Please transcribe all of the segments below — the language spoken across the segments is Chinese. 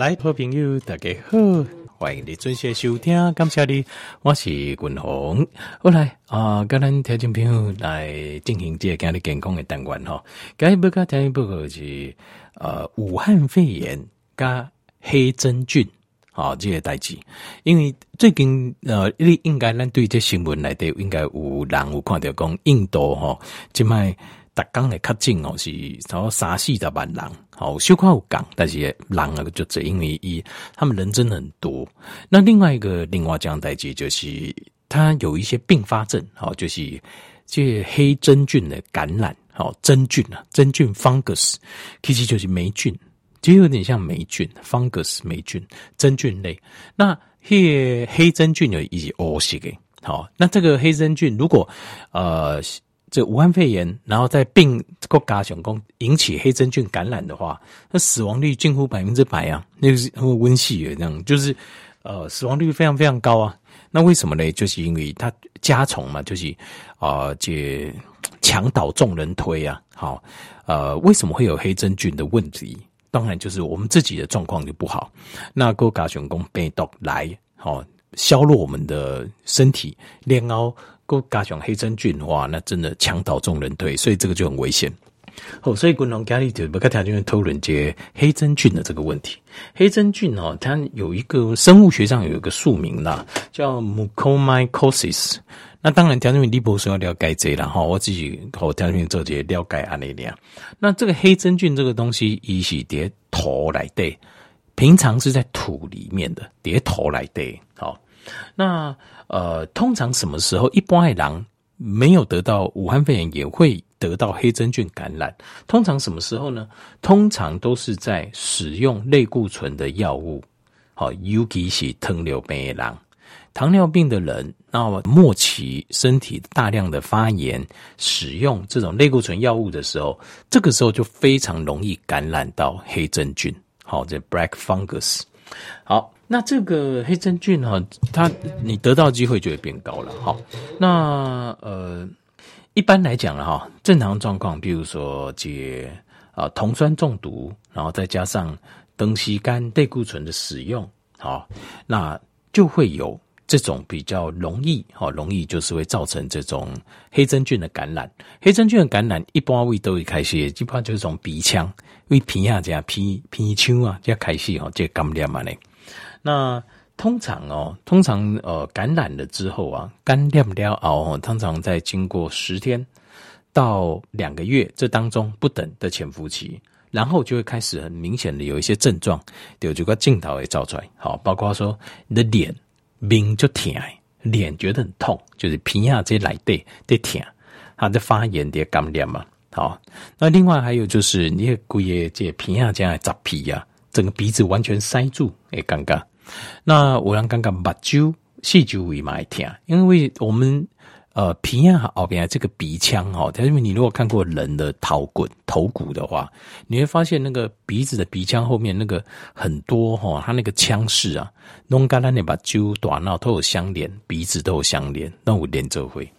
来，好朋友，大家好，欢迎你准时收听，感谢你，我是君鸿。好来啊，跟咱听众朋友来进行这个今日健康的单元哈。今日要跟听一部是呃武汉肺炎加黑真菌啊这个代志，因为最近呃，你应该咱对这新闻来的应该有人有看到讲印度哈，这卖。刚的确诊哦，是差不多三四十万人，好，小可有讲，但是人啊就只因为一，他们人真的很多。那另外一个另外这样代志就是，他有一些并发症，好，就是这黑真菌的感染，好，真菌啊，真菌 fungus，其实就是霉菌，其实有点像霉菌 fungus 霉菌真菌类。那黑黑真菌有一些恶性的，好，那这个黑真菌如果呃。这武汉肺炎，然后在病国家上讲引起黑真菌感染的话，那死亡率近乎百分之百啊！那个是温系的这样，就是呃死亡率非常非常高啊。那为什么呢？就是因为它家虫嘛，就是啊这墙倒众人推啊。好，呃，为什么会有黑真菌的问题？当然就是我们自己的状况就不好。那国家上讲病毒来，好削弱我们的身体，然后。够加上黑真菌的话，那真的墙倒众人推，所以这个就很危险。好，所以共同家里就不跟条件讨论这黑真菌的这个问题。黑真菌哦，它有一个生物学上有一个宿名啦，叫 mucormycosis。那当然条件你不说要了解这啦哈，我自己和条件做这了解安尼样。那这个黑真菌这个东西，一是叠头来的，平常是在土里面的叠头来的。好，那。呃，通常什么时候一般的人没有得到武汉肺炎也会得到黑真菌感染？通常什么时候呢？通常都是在使用类固醇的药物，好，尤其是糖尿病的人，糖尿病的人，那么末期身体大量的发炎，使用这种类固醇药物的时候，这个时候就非常容易感染到黑真菌，好，这 black fungus，好。那这个黑真菌哈，它你得到机会就会变高了哈。那呃，一般来讲哈，正常状况，比如说解啊酮酸中毒，然后再加上灯西干类固醇的使用，好，那就会有这种比较容易哈，容易就是会造成这种黑真菌的感染。黑真菌的感染一般会都会开始，基本上就是从鼻腔，因为鼻啊这样鼻鼻腔啊这样开始哈，这感染嘛呢。那通常哦，通常呃感染了之后啊，感染了后，通常在经过十天到两个月这当中不等的潜伏期，然后就会开始很明显的有一些症状，有这个镜头也照出来，好，包括说你的脸面就疼，脸觉得很痛，就是皮下这来对的疼，它的发炎的感染嘛，好，那另外还有就是你的规个这皮下这样杂皮呀，整个鼻子完全塞住，哎，尴尬。那我让尴尬目睭细就会疼，因为我们呃鼻啊后边这个鼻腔哈，因为你如果看过人的头骨头骨的话，你会发现那个鼻子的鼻腔后面那个很多哈，它那个腔室啊，弄干了你把揪短了都有相连，鼻子都有相连，那我连着会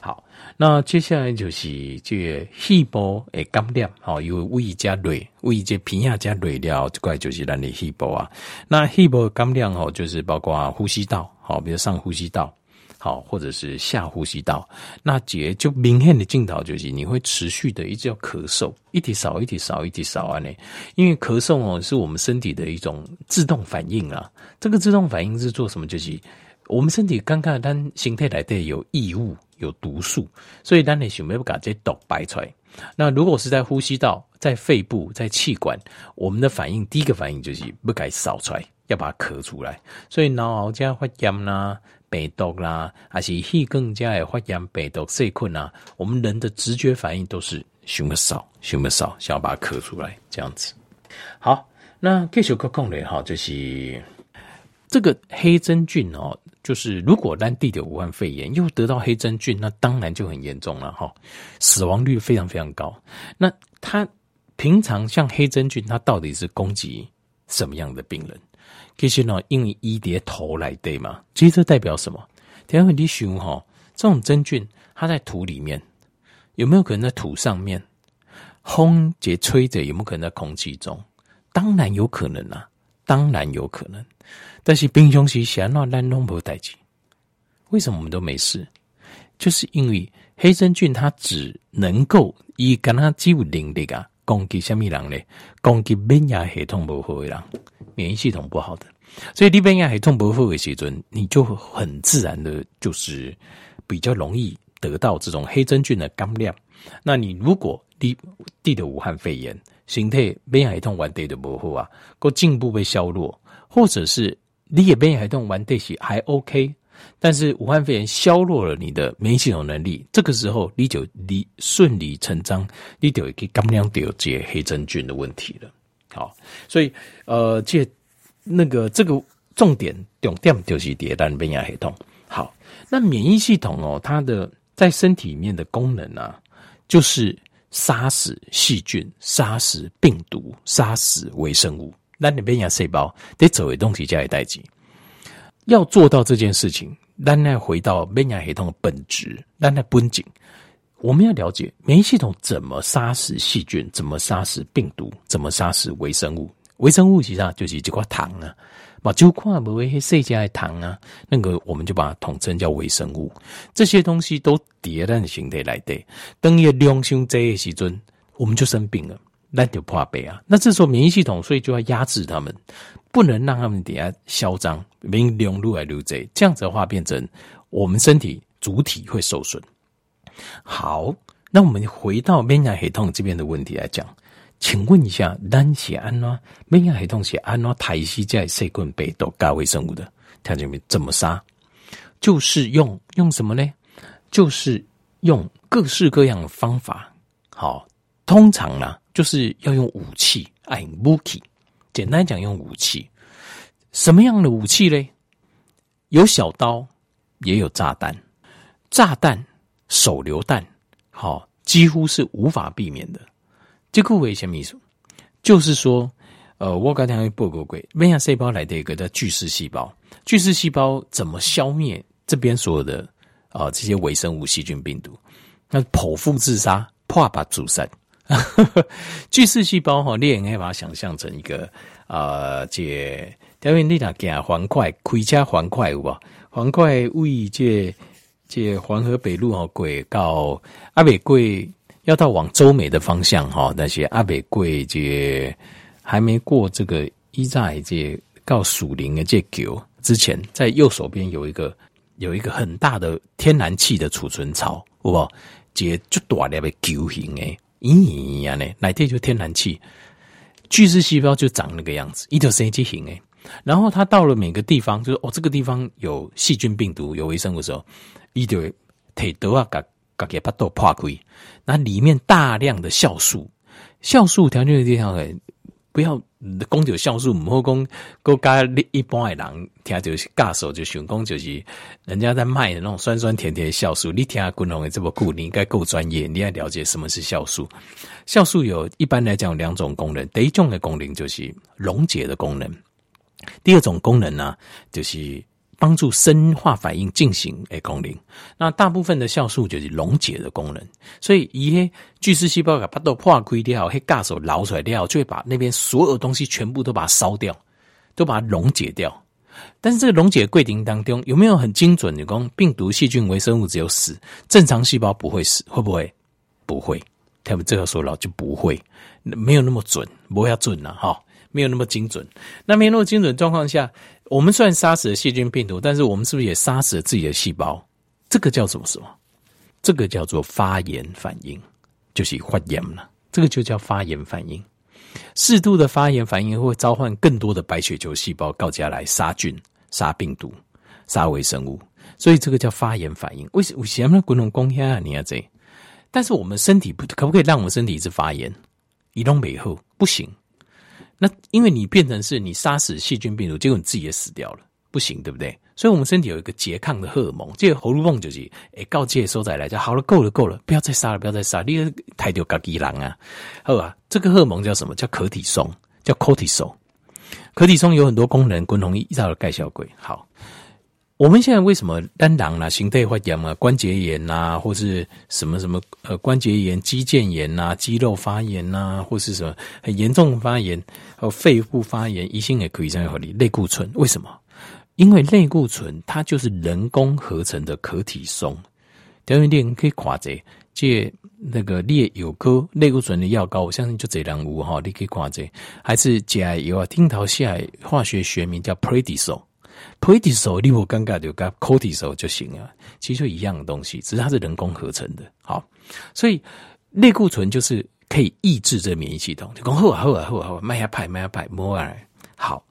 好。那接下来就是这个肺部诶感染，吼，有胃加累，胃这皮下加累了，这块就是咱的肺部啊。那肺部感染吼，就是包括呼吸道，好，比如上呼吸道，好，或者是下呼吸道。那这就明显的镜头就是你会持续的一直要咳嗽，一直少，一直少，一直少啊呢。因为咳嗽哦，是我们身体的一种自动反应啊。这个自动反应是做什么？就是我们身体刚刚单形态来的有异物。有毒素，所以当你想要把这毒排出来。那如果是在呼吸道、在肺部、在气管，我们的反应第一个反应就是不该扫出来，要把它咳出来。所以脑后加发炎啦、病毒啦，还是气更加的发炎、病毒、细菌啊，我们人的直觉反应都是想要扫、想要扫，想要把它咳出来，这样子。好，那继续讲讲嘞哈，就是。这个黑真菌哦，就是如果当地的武汉肺炎又得到黑真菌，那当然就很严重了哈，死亡率非常非常高。那它平常像黑真菌，它到底是攻击什么样的病人？其实呢，因为一叠头来对嘛，其实这代表什么？等下你想哈，这种真菌它在土里面，有没有可能在土上面？风节吹着有没有可能在空气中？当然有可能啊。当然有可能。但是平常时想那咱拢无代志，为什么我们都没事？就是因为黑真菌它只能够以跟它只有能力啊攻击什么人呢？攻击免疫系统不好的人，免疫系统不好的。所以你免疫系统不好的时阵，你就很自然的，就是比较容易得到这种黑真菌的感染。那你如果你得的武汉肺炎，身体免疫系统完全的不好啊，个进一步被削弱，或者是你也免疫系统完全是还 OK，但是武汉肺炎削弱了你的免疫系统能力，这个时候你就理顺理成章，你就会去感染到这黑真菌的问题了。好，所以呃，这那个这个重点重点就是迭代免疫系统。好，那免疫系统哦，它的在身体里面的功能啊，就是杀死细菌、杀死病毒、杀死微生物。那你免疫细胞得走的东西加以代替，要做到这件事情，咱要回到免疫系统的本质，咱要绷紧。我们要了解免疫系统怎么杀死细菌，怎么杀死病毒，怎么杀死微生物。微生物其实就是这块糖啊，嘛就看不会细加的糖啊，那个我们就把它统称叫微生物。这些东西都叠在形态来的，等于量伤这些时阵，我们就生病了，那就破病啊。那这时候免疫系统所以就要压制他们，不能让他们底下嚣张，免疫量越来越多，这样子的话变成我们身体主体会受损。好，那我们回到免疫系统这边的问题来讲。请问一下，咱是安怎免疫系统是安怎抬起在细菌、病毒、高微生物的？条件面怎么杀？就是用用什么呢？就是用各式各样的方法。好，通常呢，就是要用武器，哎，武器。简单讲，用武器。什么样的武器嘞？有小刀，也有炸弹。炸弹、手榴弹，好，几乎是无法避免的。这个为什么意思？就是说，呃，我刚才报告过，免疫细胞来的一个叫巨噬细胞，巨噬细胞怎么消灭这边所有的啊、呃、这些微生物、细菌、病毒？那剖腹自杀，破把阻塞。巨噬细胞哈，你也可以把它想象成一个啊、呃，这条边你那给黄块，开车黄块有无？环块为这这黄河北路哦，过到阿北过。要到往洲美的方向哈，那些阿北贵这还没过这个一寨这到属林的这桥之前，在右手边有一个有一个很大的天然气的储存槽，好不好？这就大的球形诶，咦呀呢，内底就天然气，巨噬细胞就长那个样子，一条生机型哎。然后它到了每个地方，就是哦，这个地方有细菌、病毒、有微生物的时候，一条腿都要嘎。把给巴豆破开，那里面大量的酵素，酵素条件的地方，不要讲到酵素，唔好讲，个加一般诶人听就是教授就想讲就是人家在卖的那种酸酸甜甜的酵素。你听下滚龙的这么酷，你应该够专业，你要了解什么是酵素。酵素有一般来讲有两种功能，第一种的功能就是溶解的功能，第二种功能呢就是。帮助生化反应进行诶功能，那大部分的酵素就是溶解的功能，所以一些巨噬细胞把它都破开掉，黑嘎手捞出来掉，就会把那边所有东西全部都把它烧掉，都把它溶解掉。但是这个溶解过程当中有没有很精准？你讲病毒、细菌、微生物只有死，正常细胞不会死，会不会？不会。他们这个说了就不会，没有那么准，不要准了哈。没有那么精准，那没有那么精准状况下，我们虽然杀死了细菌病毒，但是我们是不是也杀死了自己的细胞？这个叫什么什么？这个叫做发炎反应，就是发炎了。这个就叫发炎反应。适度的发炎反应会召唤更多的白血球细胞，告家来杀菌、杀病毒、杀微生物，所以这个叫发炎反应。为什么？为什么？滚龙宫天啊，你要这？但是我们身体不可不可以让我们身体一直发炎？移动以后不行。那因为你变成是你杀死细菌病毒，结果你自己也死掉了，不行，对不对？所以我们身体有一个拮抗的荷尔蒙，这个喉咙泵就是诶，告诫收仔来讲，好了，够了，够了，不要再杀了，不要再杀，你太丢嘎吉狼啊，好吧？这个荷尔蒙叫什么？叫可体松，叫 cortisol。可体松有很多功能，共同一道的盖小鬼。好，我们现在为什么单囊啦、形态发炎啊、关节炎呐、啊，或是什么什么呃关节炎、肌腱炎呐、啊、肌肉发炎呐、啊，或是什么很严重的发炎，还有肺部发炎，一性也可以这样合理。类固醇为什么？因为类固醇它就是人工合成的可体松。条件店可以跨这借那个列有颗类固醇的药膏，我相信就这两物哈，你可以跨这还是甲油啊？听头下化学学名叫 p r e d i s o n。Prednisone 你我尴尬就跟 cortisol 就行了，其实就一样的东西，只是它是人工合成的。好，所以类固醇就是可以抑制这免疫系统。就讲好啊好啊好啊好，迈下派迈下派摸来好。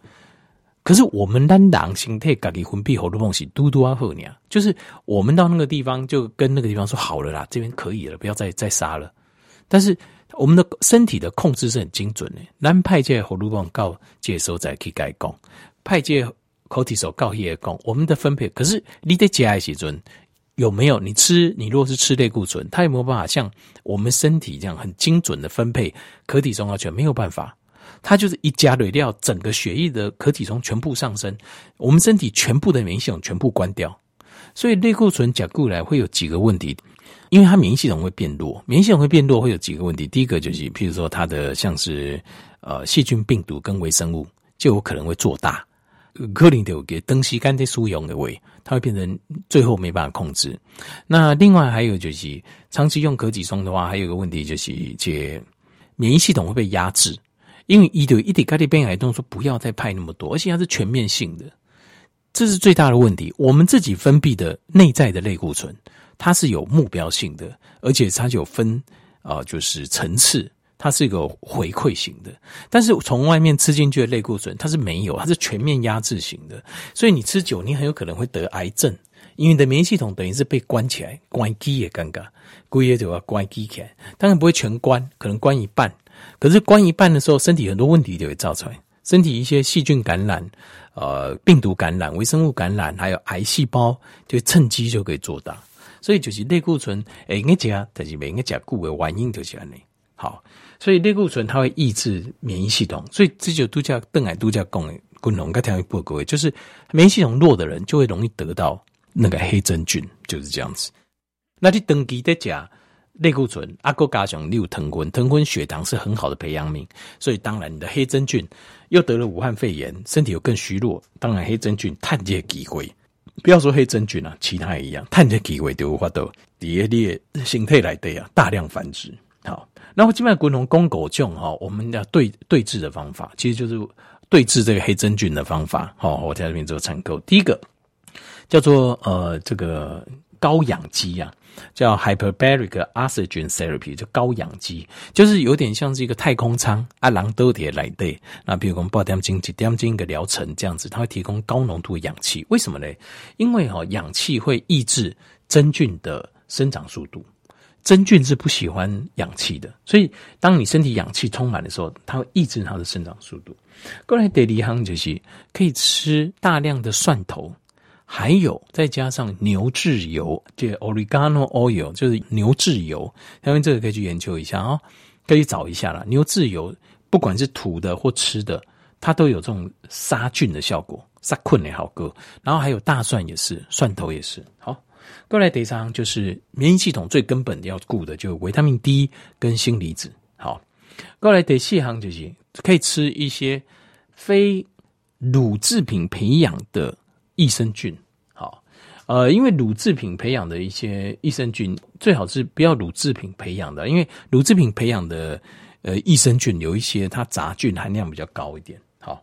可是我们单囊形态自己分泌荷尔蒙是嘟嘟啊好呢，就是我们到那个地方就跟那个地方说好了啦，这边可以了，不要再再杀了。但是我们的身体的控制是很精准的，咱派这荷尔蒙告接收再去改讲，派这。口体手告业工，我们的分配可是你得加一些准，有没有？你吃你如果是吃类固醇，它有没有办法像我们身体这样很精准的分配可体松啊？全没有办法，它就是一加累掉，整个血液的可体松全部上升，我们身体全部的免疫系统全部关掉。所以类固醇加过来会有几个问题，因为它免疫系统会变弱，免疫系统会变弱会有几个问题。第一个就是，譬如说它的像是呃细菌、病毒跟微生物就有可能会做大。克林有给东西干的输用的胃，它会变成最后没办法控制。那另外还有就是，长期用可体松的话，还有一个问题就是，这免疫系统会被压制，因为一对一点咖喱变癌动说不要再派那么多，而且它是全面性的，这是最大的问题。我们自己分泌的内在的类固醇，它是有目标性的，而且它有分啊、呃，就是层次。它是一个回馈型的，但是从外面吃进去的类固醇，它是没有，它是全面压制型的，所以你吃久，你很有可能会得癌症，因为你的免疫系统等于是被关起来，关机也尴尬，关也就要关机起来，当然不会全关，可能关一半，可是关一半的时候，身体很多问题就会造出来，身体一些细菌感染、呃病毒感染、微生物感染，还有癌细胞，就趁机就可以做大，所以就是类固醇，哎，应该加，但是没应该加固的原因就是这样。好。所以类固醇它会抑制免疫系统，所以这就度假邓矮度假共诶，共同该调一步各位，就是免疫系统弱的人就会容易得到那个黑真菌，就是这样子。那你登记的加类固醇，阿哥加上六藤坤，藤坤血糖是很好的培养皿，所以当然你的黑真菌又得了武汉肺炎，身体又更虚弱，当然黑真菌探这机会，不要说黑真菌啊，其他一样，探这机会都无法度第二列形态来的呀，大量繁殖。好。那么，基本上共同公狗种哈，我们要对对治的方法，其实就是对治这个黑真菌的方法。好，我在这边做参考。第一个叫做呃，这个高氧机啊，叫 hyperbaric oxygen therapy，就高氧机，就是有点像是一个太空舱啊，狼都得来对。那比如说八点钟、几点钟一个疗程这样子，它会提供高浓度的氧气。为什么呢？因为哈，氧气会抑制真菌的生长速度。真菌是不喜欢氧气的，所以当你身体氧气充满的时候，它会抑制它的生长速度。过来第二项就是可以吃大量的蒜头，还有再加上牛至油，这 oregano oil 就是牛至油，因为这个可以去研究一下哦，可以找一下啦。牛至油不管是涂的或吃的，它都有这种杀菌的效果，杀菌也好个。然后还有大蒜也是，蒜头也是，好。过来第三就是免疫系统最根本的要顾的，就维他命 D 跟锌离子。好，过来第四项就是可以吃一些非乳制品培养的益生菌。好，呃，因为乳制品培养的一些益生菌，最好是不要乳制品培养的，因为乳制品培养的呃益生菌有一些它杂菌含量比较高一点。好，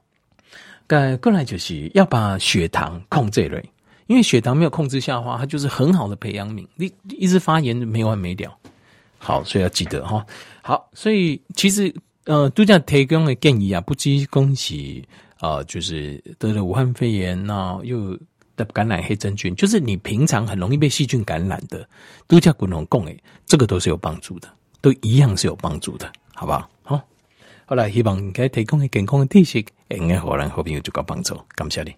过过来就是要把血糖控制类。因为血糖没有控制下的话，它就是很好的培养皿，你一直发炎没完没了。好，所以要记得哈。好，所以其实呃，都这样提供的建议啊，不只恭喜啊，就是得了武汉肺炎那又得感染黑真菌，就是你平常很容易被细菌感染的，都叫滚龙共诶，这个都是有帮助的，都一样是有帮助的，好不好？好，后来希望给提供的健康的知识，应该好人好朋友就够帮助，感谢你。